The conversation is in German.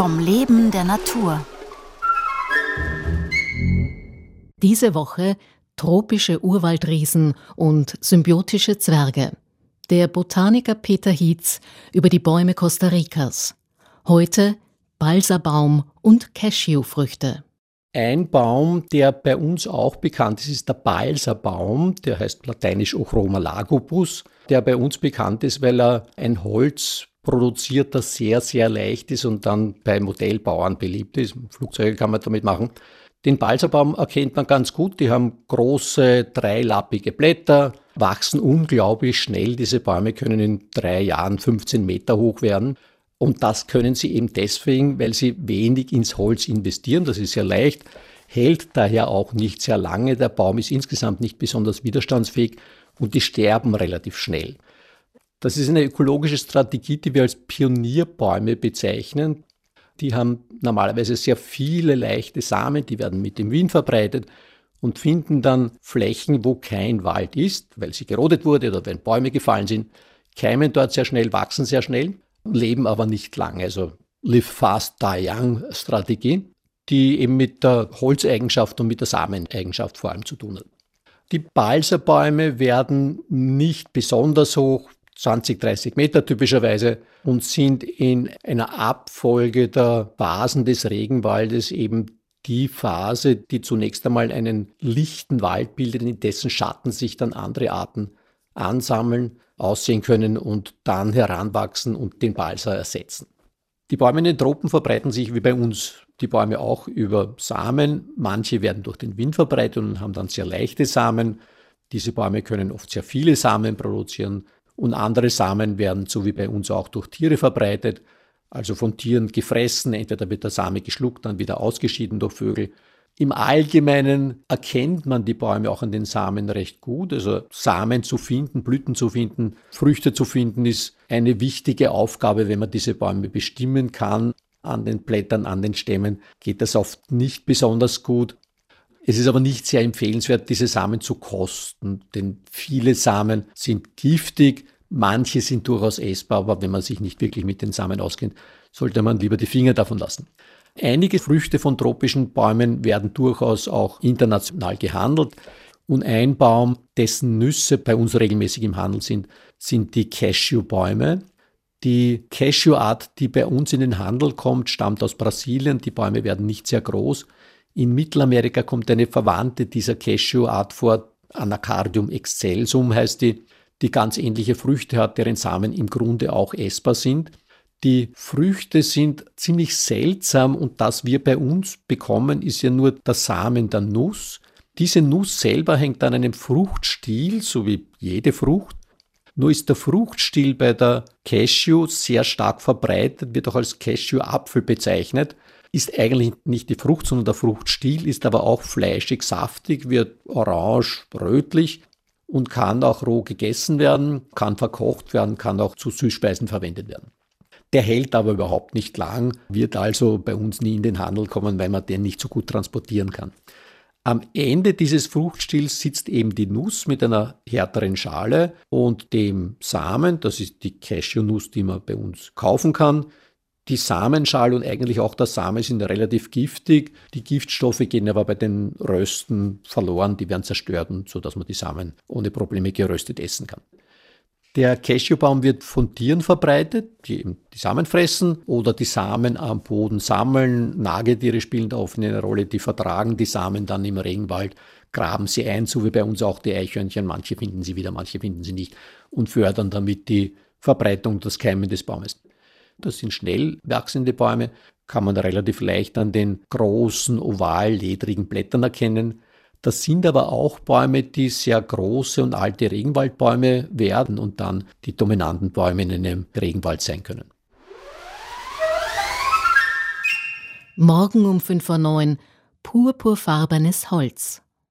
vom Leben der Natur. Diese Woche tropische Urwaldriesen und symbiotische Zwerge. Der Botaniker Peter Hietz über die Bäume Costa Ricas. Heute Balsabaum und Cashewfrüchte. Ein Baum, der bei uns auch bekannt ist, ist der Balsabaum, der heißt lateinisch Ochroma lagopus, der bei uns bekannt ist, weil er ein Holz produziert, das sehr, sehr leicht ist und dann bei Modellbauern beliebt ist. Flugzeuge kann man damit machen. Den Balsabaum erkennt man ganz gut. Die haben große, dreilappige Blätter, wachsen unglaublich schnell. Diese Bäume können in drei Jahren 15 Meter hoch werden. Und das können sie eben deswegen, weil sie wenig ins Holz investieren. Das ist sehr leicht, hält daher auch nicht sehr lange. Der Baum ist insgesamt nicht besonders widerstandsfähig und die sterben relativ schnell. Das ist eine ökologische Strategie, die wir als Pionierbäume bezeichnen. Die haben normalerweise sehr viele leichte Samen, die werden mit dem Wind verbreitet und finden dann Flächen, wo kein Wald ist, weil sie gerodet wurde oder wenn Bäume gefallen sind, keimen dort sehr schnell, wachsen sehr schnell, leben aber nicht lange. Also Live Fast, Die Young Strategie, die eben mit der Holzeigenschaft und mit der Sameneigenschaft vor allem zu tun hat. Die Balserbäume werden nicht besonders hoch, 20, 30 Meter typischerweise und sind in einer Abfolge der Phasen des Regenwaldes eben die Phase, die zunächst einmal einen lichten Wald bildet, in dessen Schatten sich dann andere Arten ansammeln, aussehen können und dann heranwachsen und den Balsa ersetzen. Die Bäume in den Tropen verbreiten sich wie bei uns die Bäume auch über Samen. Manche werden durch den Wind verbreitet und haben dann sehr leichte Samen. Diese Bäume können oft sehr viele Samen produzieren und andere Samen werden, so wie bei uns auch, durch Tiere verbreitet, also von Tieren gefressen, entweder wird der Same geschluckt, dann wieder ausgeschieden durch Vögel. Im Allgemeinen erkennt man die Bäume auch an den Samen recht gut. Also Samen zu finden, Blüten zu finden, Früchte zu finden, ist eine wichtige Aufgabe, wenn man diese Bäume bestimmen kann. An den Blättern, an den Stämmen geht das oft nicht besonders gut. Es ist aber nicht sehr empfehlenswert, diese Samen zu kosten, denn viele Samen sind giftig, manche sind durchaus essbar, aber wenn man sich nicht wirklich mit den Samen auskennt, sollte man lieber die Finger davon lassen. Einige Früchte von tropischen Bäumen werden durchaus auch international gehandelt. Und ein Baum, dessen Nüsse bei uns regelmäßig im Handel sind, sind die Cashewbäume. Die Cashewart, die bei uns in den Handel kommt, stammt aus Brasilien. Die Bäume werden nicht sehr groß. In Mittelamerika kommt eine Verwandte dieser Cashew-Art vor, Anacardium excelsum heißt die, die ganz ähnliche Früchte hat, deren Samen im Grunde auch essbar sind. Die Früchte sind ziemlich seltsam und das wir bei uns bekommen, ist ja nur der Samen der Nuss. Diese Nuss selber hängt an einem Fruchtstiel, so wie jede Frucht. Nur ist der Fruchtstiel bei der Cashew sehr stark verbreitet, wird auch als Cashew-Apfel bezeichnet ist eigentlich nicht die Frucht, sondern der Fruchtstiel, ist aber auch fleischig, saftig, wird orange, rötlich und kann auch roh gegessen werden, kann verkocht werden, kann auch zu Süßspeisen verwendet werden. Der hält aber überhaupt nicht lang, wird also bei uns nie in den Handel kommen, weil man den nicht so gut transportieren kann. Am Ende dieses Fruchtstils sitzt eben die Nuss mit einer härteren Schale und dem Samen, das ist die Cashew-Nuss, die man bei uns kaufen kann, die Samenschale und eigentlich auch der Same sind relativ giftig. Die Giftstoffe gehen aber bei den Rösten verloren, die werden zerstört, sodass man die Samen ohne Probleme geröstet essen kann. Der Cashewbaum wird von Tieren verbreitet, die eben die Samen fressen oder die Samen am Boden sammeln. Nagetiere spielen da oft eine Rolle, die vertragen die Samen dann im Regenwald, graben sie ein, so wie bei uns auch die Eichhörnchen. Manche finden sie wieder, manche finden sie nicht und fördern damit die Verbreitung des Keimen des Baumes. Das sind schnell wachsende Bäume, kann man relativ leicht an den großen, oval, ledrigen Blättern erkennen. Das sind aber auch Bäume, die sehr große und alte Regenwaldbäume werden und dann die dominanten Bäume in einem Regenwald sein können. Morgen um 5.09 Uhr purpurfarbenes Holz.